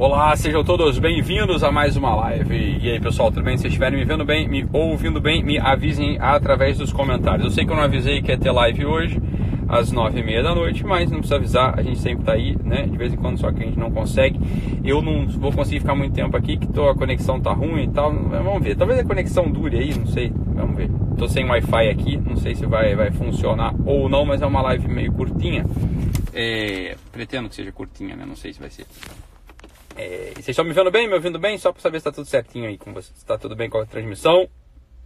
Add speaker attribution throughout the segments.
Speaker 1: Olá, sejam todos bem-vindos a mais uma live. E aí, pessoal, tudo bem? Se estiverem me vendo bem, me ouvindo bem, me avisem através dos comentários. Eu sei que eu não avisei que ia ter live hoje, às nove e meia da noite, mas não precisa avisar, a gente sempre tá aí, né? De vez em quando, só que a gente não consegue. Eu não vou conseguir ficar muito tempo aqui, que tô, a conexão tá ruim e tal. Vamos ver. Talvez a conexão dure aí, não sei. Vamos ver. Tô sem Wi-Fi aqui, não sei se vai, vai funcionar ou não, mas é uma live meio curtinha. É, pretendo que seja curtinha, né? Não sei se vai ser. É, vocês estão me vendo bem, me ouvindo bem? Só para saber se está tudo certinho aí com vocês. Está tudo bem com a transmissão,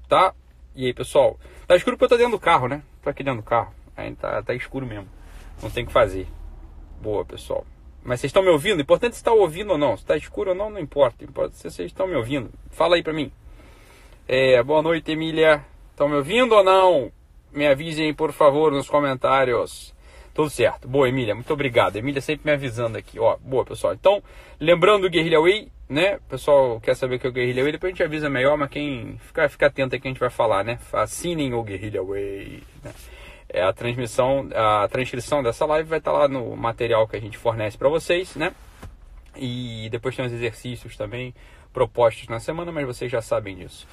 Speaker 1: tá? E aí, pessoal? Tá escuro porque eu tô dentro do carro, né? Tô aqui dentro do carro. Aí tá, tá escuro mesmo. Não tem o que fazer. Boa, pessoal. Mas vocês estão me ouvindo? Importante se está ouvindo ou não. Se está escuro ou não, não importa. Importa se vocês estão me ouvindo. Fala aí para mim. É, boa noite, Emília. Estão me ouvindo ou não? Me avisem, por favor, nos comentários. Tudo certo. Boa, Emília. Muito obrigado. Emília sempre me avisando aqui. Ó, boa, pessoal. Então, lembrando o Guerrilha Way, né? O pessoal quer saber o que é o Guerrilha Way, depois a gente avisa melhor, mas quem fica, fica atento aí que a gente vai falar, né? Assinem o Guerrilha Way. Né? É a transmissão, a transcrição dessa live vai estar lá no material que a gente fornece para vocês, né? E depois tem os exercícios também propostos na semana, mas vocês já sabem disso.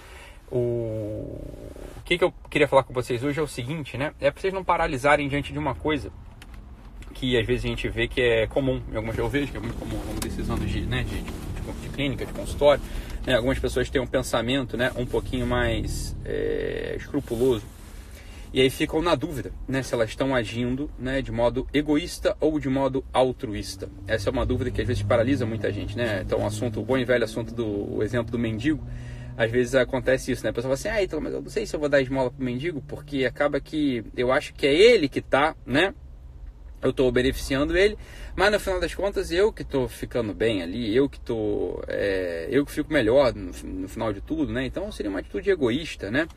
Speaker 1: O... o que, que eu queria falar com vocês hoje é o seguinte, né? É para vocês não paralisarem diante de uma coisa que às vezes a gente vê que é comum, algumas eu vejo que é muito comum ao longo desses anos de, né, de, de, de clínica, de consultório, né, algumas pessoas têm um pensamento né, um pouquinho mais é, escrupuloso e aí ficam na dúvida né, se elas estão agindo né, de modo egoísta ou de modo altruísta. Essa é uma dúvida que às vezes paralisa muita gente. Né? Então, o assunto, o bom e velho assunto do o exemplo do mendigo, às vezes acontece isso, né? A pessoa fala assim, ah, então, mas eu não sei se eu vou dar esmola pro mendigo, porque acaba que eu acho que é ele que tá, né? Eu estou beneficiando ele, mas no final das contas eu que estou ficando bem ali, eu que estou, é, eu que fico melhor no, no, final de tudo, né? Então seria uma atitude egoísta, né?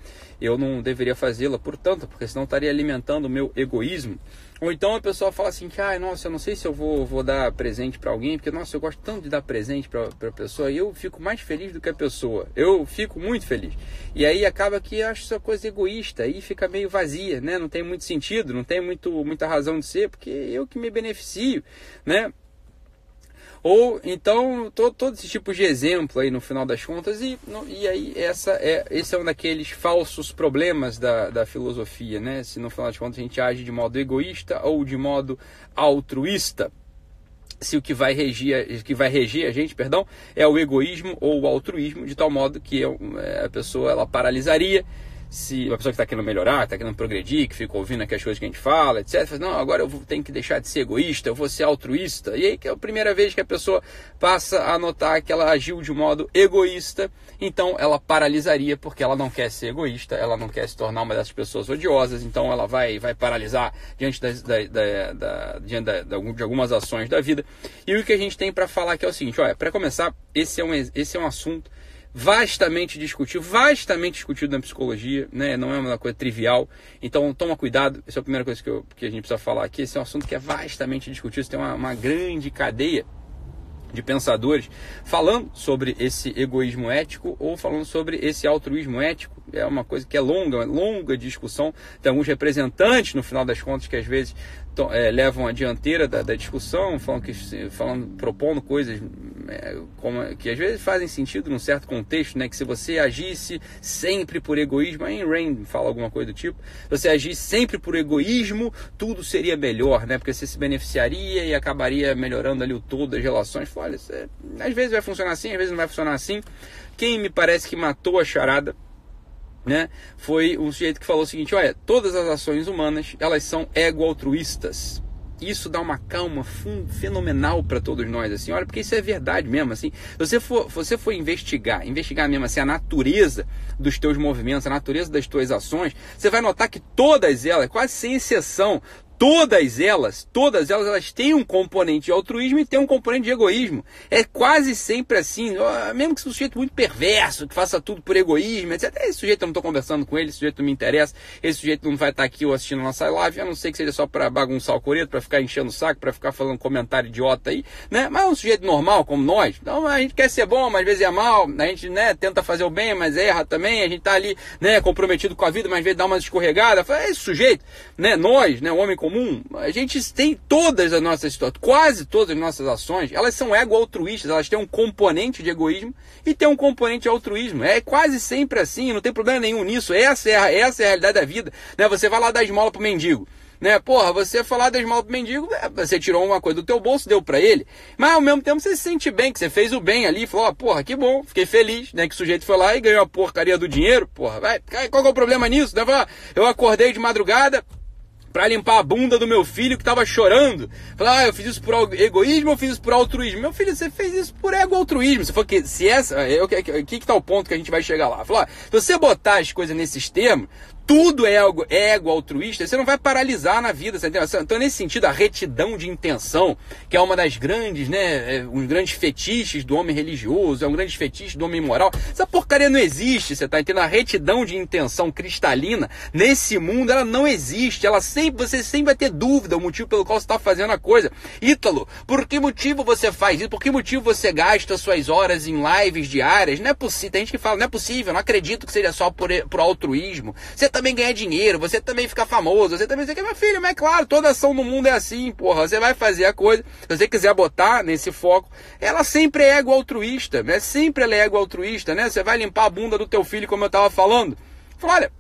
Speaker 1: Eu não deveria fazê-la, portanto, porque senão estaria alimentando o meu egoísmo. Ou então a pessoa fala assim que, ah, nossa, eu não sei se eu vou, vou dar presente para alguém, porque, nossa, eu gosto tanto de dar presente para a pessoa e eu fico mais feliz do que a pessoa. Eu fico muito feliz. E aí acaba que eu acho essa coisa egoísta, aí fica meio vazia, né? Não tem muito sentido, não tem muito, muita razão de ser, porque eu que me beneficio, né? Ou então todo, todo esse tipo de exemplo aí no final das contas e, no, e aí essa é, esse é um daqueles falsos problemas da, da filosofia, né? Se no final das contas a gente age de modo egoísta ou de modo altruísta se o que vai regir, que vai reger a gente, perdão, é o egoísmo ou o altruísmo, de tal modo que é, a pessoa ela paralisaria se uma pessoa que está querendo melhorar, está querendo progredir, que fica ouvindo aqui as coisas que a gente fala, etc. Fala, não, agora eu tenho que deixar de ser egoísta, eu vou ser altruísta. E aí que é a primeira vez que a pessoa passa a notar que ela agiu de modo egoísta, então ela paralisaria porque ela não quer ser egoísta, ela não quer se tornar uma dessas pessoas odiosas, então ela vai, vai paralisar diante, das, da, da, da, diante de algumas ações da vida. E o que a gente tem para falar aqui é o seguinte, olha, para começar, esse é um, esse é um assunto vastamente discutido, vastamente discutido na psicologia, né? não é uma coisa trivial. Então toma cuidado, essa é a primeira coisa que, eu, que a gente precisa falar aqui. Esse é um assunto que é vastamente discutido, tem uma, uma grande cadeia de pensadores falando sobre esse egoísmo ético ou falando sobre esse altruísmo ético. É uma coisa que é longa, uma longa discussão. Tem alguns representantes, no final das contas, que às vezes é, levam a dianteira da, da, discussão, falando, que, falando, propondo coisas é, como, que às vezes fazem sentido num certo contexto, né? Que se você agisse sempre por egoísmo, aí Rain fala alguma coisa do tipo, se você agisse sempre por egoísmo, tudo seria melhor, né? Porque você se beneficiaria e acabaria melhorando ali o todo das relações. Olha, é, às vezes vai funcionar assim, às vezes não vai funcionar assim. Quem me parece que matou a charada né, foi um sujeito que falou o seguinte: olha, todas as ações humanas elas são ego-altruístas. Isso dá uma calma fenomenal para todos nós, assim, olha, porque isso é verdade mesmo, assim. Se você for, você for investigar, investigar mesmo assim a natureza dos teus movimentos, a natureza das tuas ações, você vai notar que todas elas, quase sem exceção, todas elas, todas elas, elas têm um componente de altruísmo e têm um componente de egoísmo. É quase sempre assim, mesmo que seja um sujeito muito perverso, que faça tudo por egoísmo, etc. Esse sujeito eu não estou conversando com ele, esse sujeito não me interessa, esse sujeito não vai estar aqui ou assistindo a nossa live, a não ser que seja só para bagunçar o coreto, para ficar enchendo o saco, para ficar falando comentário idiota aí, né? Mas é um sujeito normal como nós. Então a gente quer ser bom, mas às vezes é mal, a gente, né, tenta fazer o bem, mas erra também, a gente tá ali, né, comprometido com a vida, mas às vezes dá uma escorregada. Esse sujeito, né, nós, né, o homem comum? A gente tem todas as nossas quase todas as nossas ações, elas são ego-altruístas, elas têm um componente de egoísmo e tem um componente de altruísmo. É quase sempre assim, não tem problema nenhum nisso. Essa é a, essa é a realidade da vida. Né? Você vai lá dar esmola pro mendigo né? Porra, você falar da esmola pro mendigo, é, você tirou uma coisa do teu bolso, deu para ele, mas ao mesmo tempo você se sente bem, que você fez o bem ali, falou, ó, oh, porra, que bom, fiquei feliz, né? Que o sujeito foi lá e ganhou a porcaria do dinheiro, porra, vai, qual é o problema nisso? Eu acordei de madrugada, para limpar a bunda do meu filho que estava chorando. Falar, ah, eu fiz isso por egoísmo ou fiz isso por altruísmo? Meu filho, você fez isso por ego-altruísmo. Se for que, se essa, é, o que, que, que tá o ponto que a gente vai chegar lá? Falar, se você botar as coisas nesses termos, tudo é ego, ego altruísta, você não vai paralisar na vida. Você então, nesse sentido, a retidão de intenção, que é uma das grandes, né, é, um grandes fetiches do homem religioso, é um grande fetiche do homem moral. Essa porcaria não existe, você tá entendendo? A retidão de intenção cristalina, nesse mundo, ela não existe. Ela sempre, você sempre vai ter dúvida o motivo pelo qual você está fazendo a coisa. Ítalo, por que motivo você faz isso? Por que motivo você gasta suas horas em lives diárias? Não é possível. Tem gente que fala, não é possível, não acredito que seja só por, por altruísmo. Você também ganhar dinheiro, você também ficar famoso, você também dizer que meu filho, mas é claro, toda ação no mundo é assim, porra. Você vai fazer a coisa, se você quiser botar nesse foco, ela sempre é ego altruísta, né? Sempre ela é ego altruísta, né? Você vai limpar a bunda do teu filho, como eu tava falando. Fala, olha,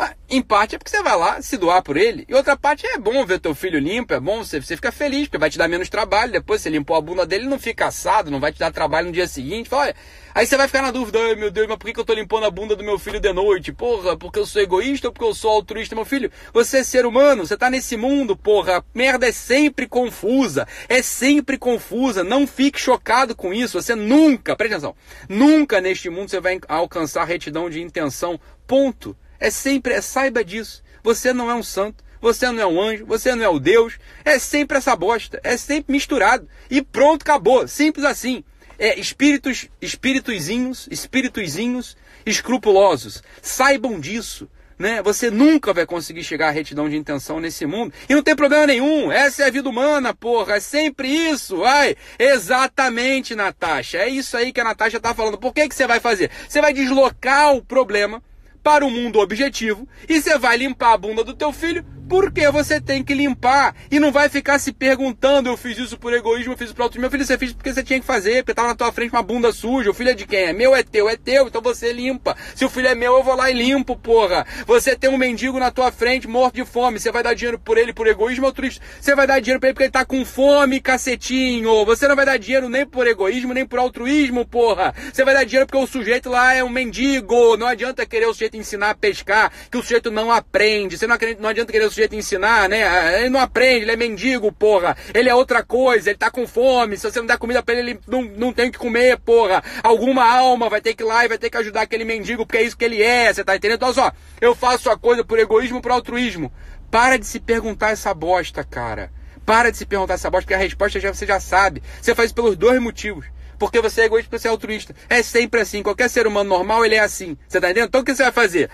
Speaker 1: ah, em parte é porque você vai lá se doar por ele. E outra parte é bom ver teu filho limpo, é bom você, você fica feliz, porque vai te dar menos trabalho. Depois você limpou a bunda dele, não fica assado, não vai te dar trabalho no dia seguinte. Fala, aí você vai ficar na dúvida, meu Deus, mas por que, que eu tô limpando a bunda do meu filho de noite? Porra, porque eu sou egoísta ou porque eu sou altruísta? Meu filho, você é ser humano, você tá nesse mundo, porra. A merda é sempre confusa. É sempre confusa. Não fique chocado com isso. Você nunca, presta atenção, nunca neste mundo você vai alcançar retidão de intenção. Ponto. É sempre, é, saiba disso. Você não é um santo, você não é um anjo, você não é o Deus. É sempre essa bosta, é sempre misturado. E pronto, acabou. Simples assim. É espíritos, espírituzinhos, espírituzinhos escrupulosos. Saibam disso. Né? Você nunca vai conseguir chegar à retidão de intenção nesse mundo. E não tem problema nenhum. Essa é a vida humana, porra. É sempre isso. Ai, exatamente, Natasha. É isso aí que a Natasha está falando. Por que, que você vai fazer? Você vai deslocar o problema para o mundo objetivo e você vai limpar a bunda do teu filho porque você tem que limpar e não vai ficar se perguntando, eu fiz isso por egoísmo, eu fiz isso por outro. Meu filho, você fez porque você tinha que fazer, porque estava na tua frente uma bunda suja. O filho é de quem? É meu, é teu, é teu, então você limpa. Se o filho é meu, eu vou lá e limpo, porra. Você tem um mendigo na tua frente, morto de fome, você vai dar dinheiro por ele por egoísmo ou triste? Você vai dar dinheiro para ele porque ele tá com fome, cacetinho. Você não vai dar dinheiro nem por egoísmo, nem por altruísmo, porra. Você vai dar dinheiro porque o sujeito lá é um mendigo. Não adianta querer o sujeito ensinar a pescar, que o sujeito não aprende. Você não, não adianta querer o sujeito ensinar, né? Ele não aprende, ele é mendigo, porra. Ele é outra coisa, ele tá com fome. Se você não der comida pra ele, ele não, não tem o que comer, porra. Alguma alma vai ter que ir lá e vai ter que ajudar aquele mendigo, porque é isso que ele é, você tá entendendo? Então, só, eu faço a coisa por egoísmo por altruísmo. Para de se perguntar essa bosta, cara. Para de se perguntar essa bosta, porque a resposta já, você já sabe. Você faz pelos dois motivos porque você é egoísta, porque você é altruísta. É sempre assim. Qualquer ser humano normal, ele é assim. Você tá entendendo? Então o que você vai fazer?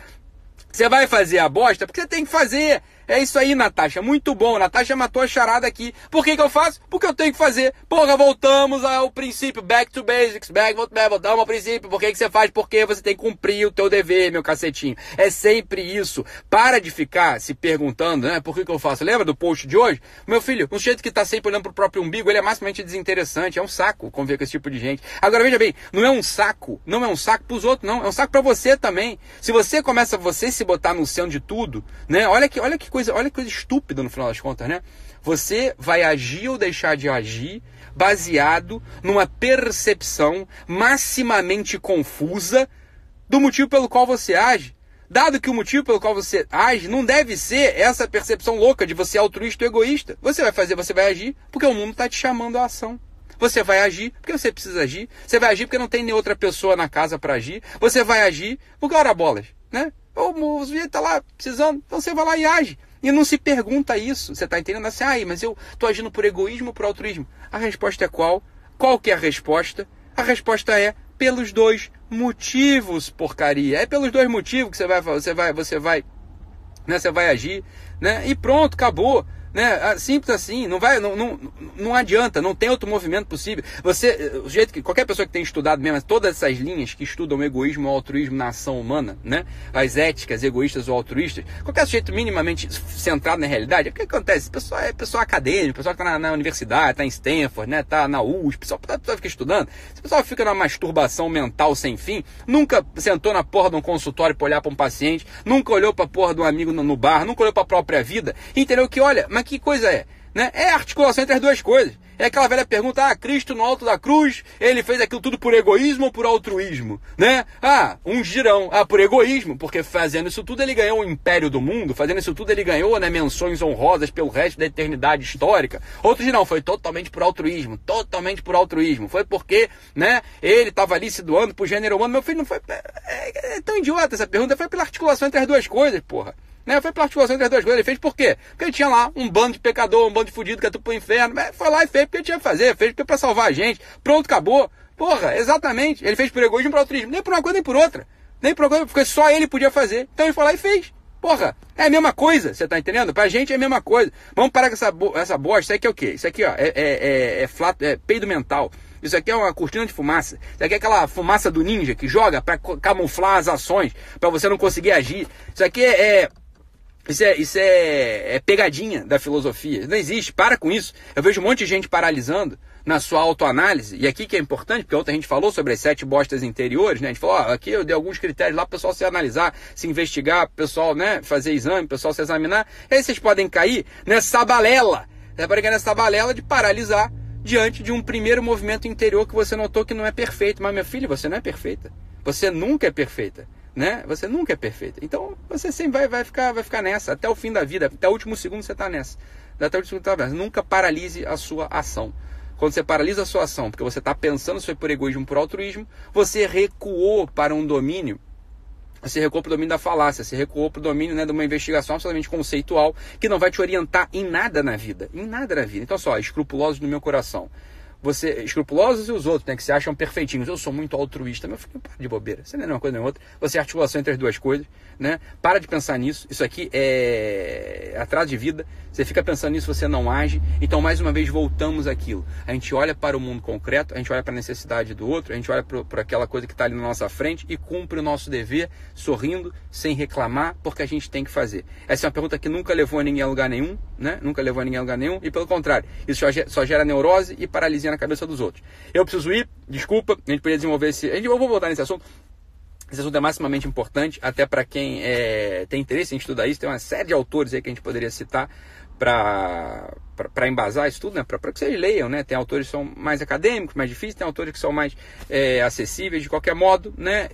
Speaker 1: Você vai fazer a bosta porque você tem que fazer. É isso aí, Natasha. Muito bom. Natasha matou a charada aqui. Por que, que eu faço? Porque eu tenho que fazer. Porra, voltamos ao princípio. Back to basics. Back, voltamos ao princípio. Por que, que você faz? Porque você tem que cumprir o teu dever, meu cacetinho. É sempre isso. Para de ficar se perguntando, né? Por que, que eu faço? Lembra do post de hoje? Meu filho, um jeito que tá sempre olhando pro próprio umbigo, ele é maximamente desinteressante. É um saco conviver com esse tipo de gente. Agora, veja bem, não é um saco. Não é um saco pros outros, não. É um saco para você também. Se você começa você se botar no centro de tudo, né? Olha que, olha que coisa, olha que coisa estúpida no final das contas, né? Você vai agir ou deixar de agir baseado numa percepção maximamente confusa do motivo pelo qual você age. Dado que o motivo pelo qual você age não deve ser essa percepção louca de você altruísta ou egoísta. Você vai fazer, você vai agir porque o mundo está te chamando à ação. Você vai agir porque você precisa agir. Você vai agir porque não tem nem outra pessoa na casa para agir. Você vai agir porque, ora bolas, né? O sujeito está lá precisando, então você vai lá e age. E não se pergunta isso. Você está entendendo assim, ah, mas eu estou agindo por egoísmo ou por altruísmo? A resposta é qual? Qual que é a resposta? A resposta é pelos dois motivos, porcaria. É pelos dois motivos que você vai, você vai, você vai, né? Você vai agir, né? E pronto, acabou. Né? Ah, simples assim, não vai, não, não, não adianta, não tem outro movimento possível. Você, o jeito que qualquer pessoa que tem estudado mesmo todas essas linhas que estudam o egoísmo o altruísmo na ação humana, né? As éticas egoístas ou altruístas, qualquer sujeito minimamente centrado na realidade, o que acontece? Pessoal é pessoal acadêmico, pessoal que está na, na, universidade, está em Stanford, né? Tá na USP, pessoal, pessoal fica estudando. Se o pessoal fica numa masturbação mental sem fim, nunca sentou na porra de um consultório para olhar para um paciente, nunca olhou para a porra de um amigo no, no bar, nunca olhou para a própria vida, entendeu que olha, mas que coisa é? Né? É a articulação entre as duas coisas. É aquela velha pergunta, ah, Cristo no alto da cruz, ele fez aquilo tudo por egoísmo ou por altruísmo, né? Ah, uns dirão, ah, por egoísmo, porque fazendo isso tudo ele ganhou o império do mundo, fazendo isso tudo ele ganhou, né, menções honrosas pelo resto da eternidade histórica. Outros dirão, foi totalmente por altruísmo, totalmente por altruísmo. Foi porque, né, ele estava ali se doando pro gênero humano. Meu filho não foi... É, é, é tão idiota essa pergunta, foi pela articulação entre as duas coisas, porra. Né? Foi articulação entre as duas coisas. Ele fez por quê? Porque tinha lá um bando de pecador, um bando de fudido que é tudo pro inferno. Foi lá e fez porque tinha que fazer. Fez para salvar a gente. Pronto, acabou. Porra, exatamente. Ele fez por egoísmo e por altruísmo. Nem por uma coisa nem por outra. Nem por uma coisa, porque só ele podia fazer. Então ele foi lá e fez. Porra, é a mesma coisa, você tá entendendo? Pra gente é a mesma coisa. Vamos parar com essa, essa bosta. Isso aqui é o quê? Isso aqui, ó, é, é, é, é, é peido mental. Isso aqui é uma cortina de fumaça. Isso aqui é aquela fumaça do ninja que joga para camuflar as ações, para você não conseguir agir. Isso aqui é, é isso, é, isso é, é, pegadinha da filosofia. Não existe, para com isso. Eu vejo um monte de gente paralisando na sua autoanálise, e aqui que é importante, porque ontem a gente falou sobre as sete bostas interiores, né? A gente falou, ó, aqui eu dei alguns critérios lá para o pessoal se analisar, se investigar, pessoal, né, fazer exame, pessoal se examinar. E aí vocês podem cair nessa balela, né, cair nessa balela de paralisar diante de um primeiro movimento interior que você notou que não é perfeito. Mas, meu filho, você não é perfeita. Você nunca é perfeita né? Você nunca é perfeita. Então você sempre vai, vai, ficar, vai ficar nessa, até o fim da vida, até o último segundo você está nessa. Até o último segundo tá. Nunca paralise a sua ação. Quando você paralisa a sua ação, porque você está pensando se foi por egoísmo por altruísmo, você recuou para um domínio você recuou para o domínio da falácia, você recuou para o domínio né, de uma investigação absolutamente conceitual que não vai te orientar em nada na vida. Em nada na vida. Então, só, escrupulosos no meu coração você escrupulosos e os outros, né, que se acham perfeitinhos. Eu sou muito altruísta, meu filho, para de bobeira. Você não é uma coisa nem outra. Você é articulação entre as duas coisas, né? Para de pensar nisso. Isso aqui é atraso de vida. Você fica pensando nisso, você não age. Então, mais uma vez, voltamos àquilo. A gente olha para o mundo concreto, a gente olha para a necessidade do outro, a gente olha para aquela coisa que está ali na nossa frente e cumpre o nosso dever, sorrindo, sem reclamar, porque a gente tem que fazer. Essa é uma pergunta que nunca levou a ninguém a lugar nenhum, né? Nunca levou a ninguém a lugar nenhum. E pelo contrário, isso só gera neurose e paralisia na cabeça dos outros. Eu preciso ir, desculpa, a gente poderia desenvolver esse. A gente, eu vou voltar nesse assunto. Esse assunto é maximamente importante, até para quem é, tem interesse em estudar isso. Tem uma série de autores aí que a gente poderia citar para embasar isso tudo, né? para que vocês leiam. Né? Tem autores que são mais acadêmicos, mais difíceis, tem autores que são mais é, acessíveis. De qualquer modo, né?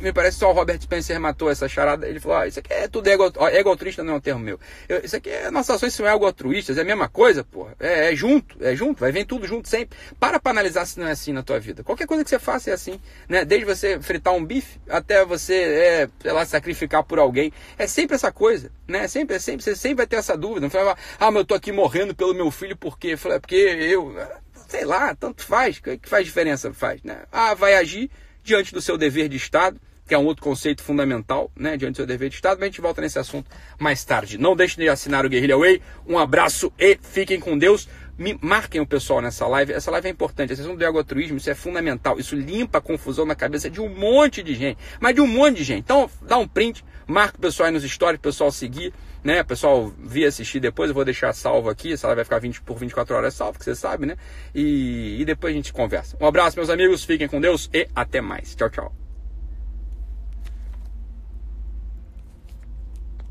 Speaker 1: Me parece só o Robert Spencer matou essa charada. Ele falou: ah, Isso aqui é tudo ego, ego altruísta, não é um termo meu. Eu, isso aqui é nossas ações são ego altruístas, é a mesma coisa, porra. É, é, junto, é junto, vai vir tudo junto sempre. Para para analisar se não é assim na tua vida. Qualquer coisa que você faça é assim, né? Desde você fritar um bife até você, é, sei lá, sacrificar por alguém. É sempre essa coisa, né? Sempre, é sempre, você sempre vai ter essa dúvida. Não fala, ah, mas eu tô aqui morrendo pelo meu filho, por quê? Fala, porque eu, sei lá, tanto faz, que faz diferença? Faz, né? Ah, vai agir diante do seu dever de Estado que é um outro conceito fundamental, né, diante do seu dever de Estado, mas a gente volta nesse assunto mais tarde. Não deixe de assinar o Guerrilha Way. Um abraço e fiquem com Deus. Me marquem o pessoal nessa live. Essa live é importante. Esse assunto do egotruísmo, isso é fundamental. Isso limpa a confusão na cabeça de um monte de gente. Mas de um monte de gente. Então, dá um print, marca o pessoal aí nos stories, o pessoal seguir, né? O pessoal vir assistir depois. Eu vou deixar salvo aqui. Essa live vai ficar 20 por 24 horas salvo, que você sabe, né? E, e depois a gente conversa. Um abraço, meus amigos. Fiquem com Deus e até mais. Tchau, tchau.